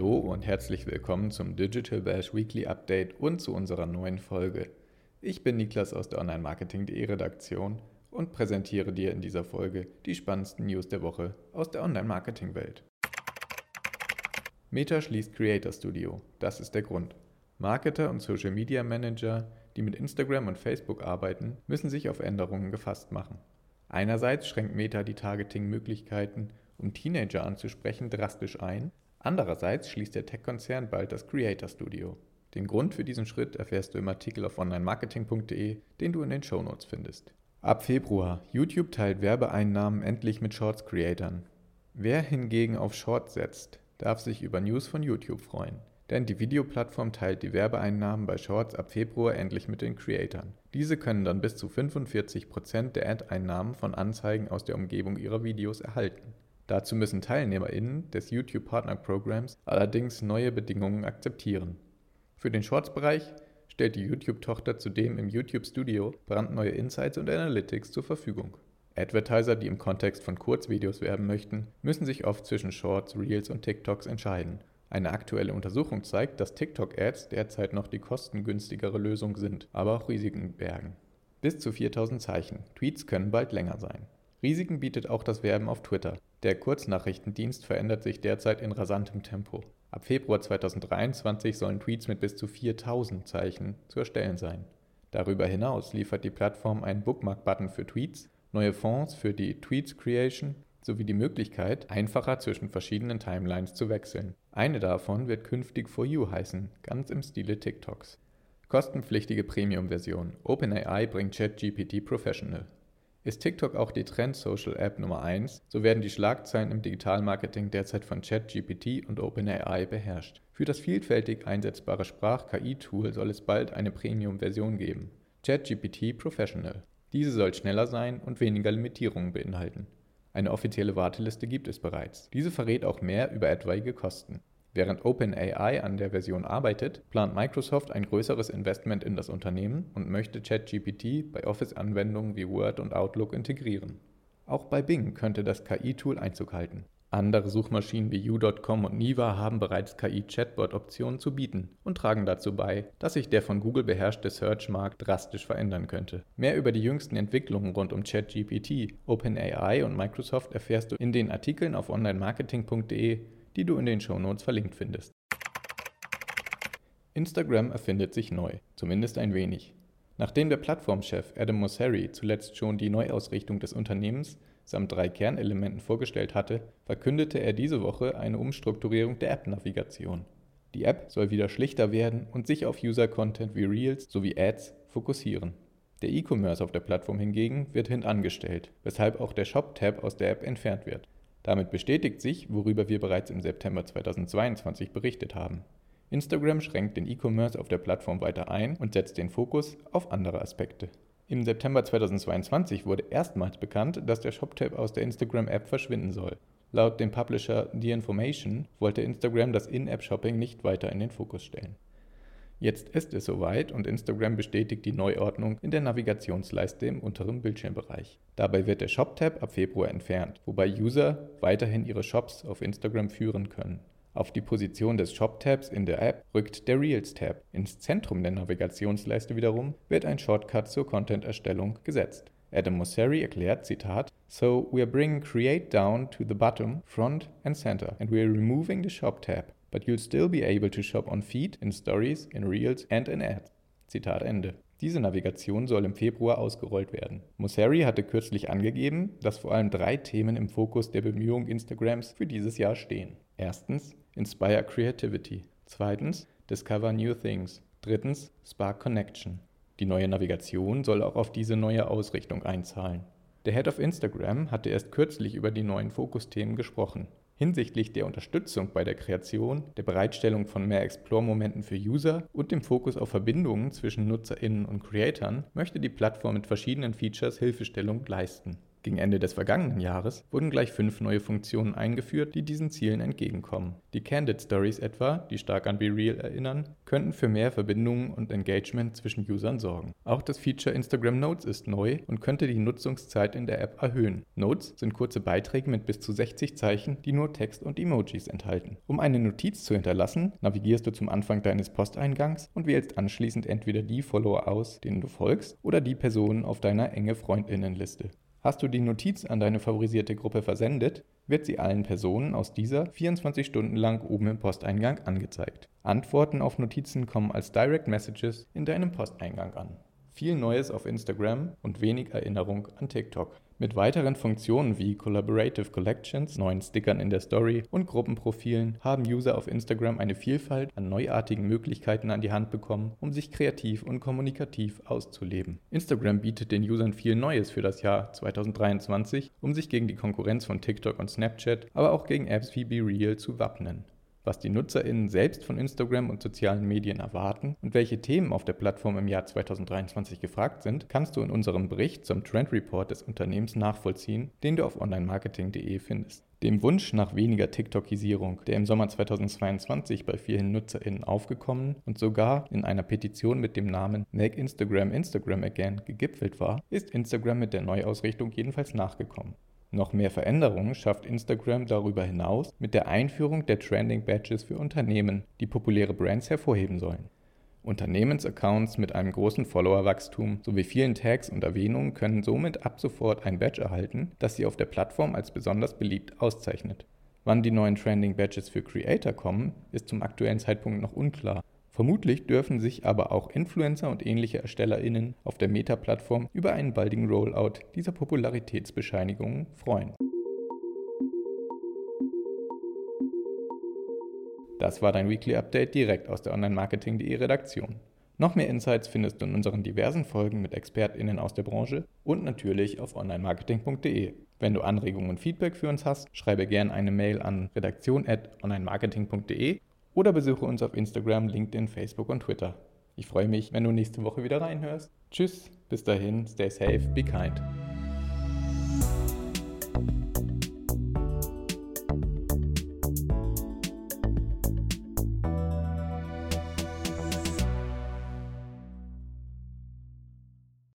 Hallo und herzlich willkommen zum Digital Bash Weekly Update und zu unserer neuen Folge. Ich bin Niklas aus der Online-Marketing.de Redaktion und präsentiere dir in dieser Folge die spannendsten News der Woche aus der Online-Marketing-Welt. Meta schließt Creator Studio. Das ist der Grund. Marketer und Social Media Manager, die mit Instagram und Facebook arbeiten, müssen sich auf Änderungen gefasst machen. Einerseits schränkt Meta die Targeting-Möglichkeiten, um Teenager anzusprechen, drastisch ein, Andererseits schließt der Tech-Konzern bald das Creator Studio. Den Grund für diesen Schritt erfährst du im Artikel auf onlinemarketing.de, den du in den Shownotes findest. Ab Februar. YouTube teilt Werbeeinnahmen endlich mit Shorts-Creatern. Wer hingegen auf Shorts setzt, darf sich über News von YouTube freuen. Denn die Videoplattform teilt die Werbeeinnahmen bei Shorts ab Februar endlich mit den Creatern. Diese können dann bis zu 45% der Ad-Einnahmen von Anzeigen aus der Umgebung ihrer Videos erhalten. Dazu müssen TeilnehmerInnen des YouTube Partner Programs allerdings neue Bedingungen akzeptieren. Für den Shorts-Bereich stellt die YouTube-Tochter zudem im YouTube Studio brandneue Insights und Analytics zur Verfügung. Advertiser, die im Kontext von Kurzvideos werben möchten, müssen sich oft zwischen Shorts, Reels und TikToks entscheiden. Eine aktuelle Untersuchung zeigt, dass TikTok-Ads derzeit noch die kostengünstigere Lösung sind, aber auch Risiken bergen. Bis zu 4000 Zeichen. Tweets können bald länger sein. Risiken bietet auch das Werben auf Twitter. Der Kurznachrichtendienst verändert sich derzeit in rasantem Tempo. Ab Februar 2023 sollen Tweets mit bis zu 4000 Zeichen zu erstellen sein. Darüber hinaus liefert die Plattform einen Bookmark-Button für Tweets, neue Fonds für die Tweets Creation sowie die Möglichkeit, einfacher zwischen verschiedenen Timelines zu wechseln. Eine davon wird künftig For You heißen, ganz im Stile TikToks. Kostenpflichtige Premium-Version. OpenAI bringt ChatGPT Professional. Ist TikTok auch die Trend-Social-App Nummer 1, so werden die Schlagzeilen im Digitalmarketing derzeit von ChatGPT und OpenAI beherrscht. Für das vielfältig einsetzbare Sprach-KI-Tool soll es bald eine Premium-Version geben. ChatGPT Professional. Diese soll schneller sein und weniger Limitierungen beinhalten. Eine offizielle Warteliste gibt es bereits. Diese verrät auch mehr über etwaige Kosten. Während OpenAI an der Version arbeitet, plant Microsoft ein größeres Investment in das Unternehmen und möchte ChatGPT bei Office-Anwendungen wie Word und Outlook integrieren. Auch bei Bing könnte das KI-Tool Einzug halten. Andere Suchmaschinen wie U.com und Niva haben bereits KI-Chatbot-Optionen zu bieten und tragen dazu bei, dass sich der von Google beherrschte Search-Markt drastisch verändern könnte. Mehr über die jüngsten Entwicklungen rund um ChatGPT, OpenAI und Microsoft erfährst du in den Artikeln auf onlinemarketing.de die du in den Shownotes verlinkt findest. Instagram erfindet sich neu, zumindest ein wenig. Nachdem der Plattformchef Adam Mosseri zuletzt schon die Neuausrichtung des Unternehmens samt drei Kernelementen vorgestellt hatte, verkündete er diese Woche eine Umstrukturierung der App-Navigation. Die App soll wieder schlichter werden und sich auf User-Content wie Reels sowie Ads fokussieren. Der E-Commerce auf der Plattform hingegen wird hintangestellt, weshalb auch der Shop-Tab aus der App entfernt wird. Damit bestätigt sich, worüber wir bereits im September 2022 berichtet haben. Instagram schränkt den E-Commerce auf der Plattform weiter ein und setzt den Fokus auf andere Aspekte. Im September 2022 wurde erstmals bekannt, dass der Shop-Tab aus der Instagram-App verschwinden soll. Laut dem Publisher The Information wollte Instagram das In-App-Shopping nicht weiter in den Fokus stellen. Jetzt ist es soweit und Instagram bestätigt die Neuordnung in der Navigationsleiste im unteren Bildschirmbereich. Dabei wird der Shop-Tab ab Februar entfernt, wobei User weiterhin ihre Shops auf Instagram führen können. Auf die Position des Shop-Tabs in der App rückt der Reels-Tab. Ins Zentrum der Navigationsleiste wiederum wird ein Shortcut zur Content-Erstellung gesetzt. Adam Mosseri erklärt, Zitat, So we are bringing Create down to the bottom, front and center and we are removing the Shop tab but you'll still be able to shop on Feed, in Stories, in Reels and in Ads. Zitat Ende. Diese Navigation soll im Februar ausgerollt werden. Mosseri hatte kürzlich angegeben, dass vor allem drei Themen im Fokus der Bemühungen Instagrams für dieses Jahr stehen. Erstens Inspire Creativity. Zweitens Discover New Things. Drittens Spark Connection. Die neue Navigation soll auch auf diese neue Ausrichtung einzahlen. Der Head of Instagram hatte erst kürzlich über die neuen Fokusthemen gesprochen. Hinsichtlich der Unterstützung bei der Kreation, der Bereitstellung von mehr Explore-Momenten für User und dem Fokus auf Verbindungen zwischen NutzerInnen und Creatoren möchte die Plattform mit verschiedenen Features Hilfestellung leisten. Gegen Ende des vergangenen Jahres wurden gleich fünf neue Funktionen eingeführt, die diesen Zielen entgegenkommen. Die Candid Stories etwa, die stark an BeReal erinnern, könnten für mehr Verbindungen und Engagement zwischen Usern sorgen. Auch das Feature Instagram Notes ist neu und könnte die Nutzungszeit in der App erhöhen. Notes sind kurze Beiträge mit bis zu 60 Zeichen, die nur Text und Emojis enthalten. Um eine Notiz zu hinterlassen, navigierst du zum Anfang deines Posteingangs und wählst anschließend entweder die Follower aus, denen du folgst, oder die Personen auf deiner enge Freundinnenliste. Hast du die Notiz an deine favorisierte Gruppe versendet, wird sie allen Personen aus dieser 24 Stunden lang oben im Posteingang angezeigt. Antworten auf Notizen kommen als Direct Messages in deinem Posteingang an. Viel Neues auf Instagram und wenig Erinnerung an TikTok. Mit weiteren Funktionen wie Collaborative Collections, neuen Stickern in der Story und Gruppenprofilen haben User auf Instagram eine Vielfalt an neuartigen Möglichkeiten an die Hand bekommen, um sich kreativ und kommunikativ auszuleben. Instagram bietet den Usern viel Neues für das Jahr 2023, um sich gegen die Konkurrenz von TikTok und Snapchat, aber auch gegen Apps wie BeReal zu wappnen was die NutzerInnen selbst von Instagram und sozialen Medien erwarten und welche Themen auf der Plattform im Jahr 2023 gefragt sind, kannst du in unserem Bericht zum Trend Report des Unternehmens nachvollziehen, den du auf onlinemarketing.de findest. Dem Wunsch nach weniger TikTokisierung, der im Sommer 2022 bei vielen NutzerInnen aufgekommen und sogar in einer Petition mit dem Namen Make Instagram Instagram Again gegipfelt war, ist Instagram mit der Neuausrichtung jedenfalls nachgekommen. Noch mehr Veränderungen schafft Instagram darüber hinaus mit der Einführung der Trending Badges für Unternehmen, die populäre Brands hervorheben sollen. Unternehmensaccounts mit einem großen Followerwachstum sowie vielen Tags und Erwähnungen können somit ab sofort ein Badge erhalten, das sie auf der Plattform als besonders beliebt auszeichnet. Wann die neuen Trending Badges für Creator kommen, ist zum aktuellen Zeitpunkt noch unklar. Vermutlich dürfen sich aber auch Influencer und ähnliche ErstellerInnen auf der Meta-Plattform über einen baldigen Rollout dieser Popularitätsbescheinigungen freuen. Das war dein Weekly Update direkt aus der Online-Marketing.de Redaktion. Noch mehr Insights findest du in unseren diversen Folgen mit ExpertInnen aus der Branche und natürlich auf onlinemarketing.de. Wenn du Anregungen und Feedback für uns hast, schreibe gerne eine Mail an redaktion.onlinemarketing.de oder besuche uns auf Instagram, LinkedIn, Facebook und Twitter. Ich freue mich, wenn du nächste Woche wieder reinhörst. Tschüss, bis dahin, stay safe, be kind.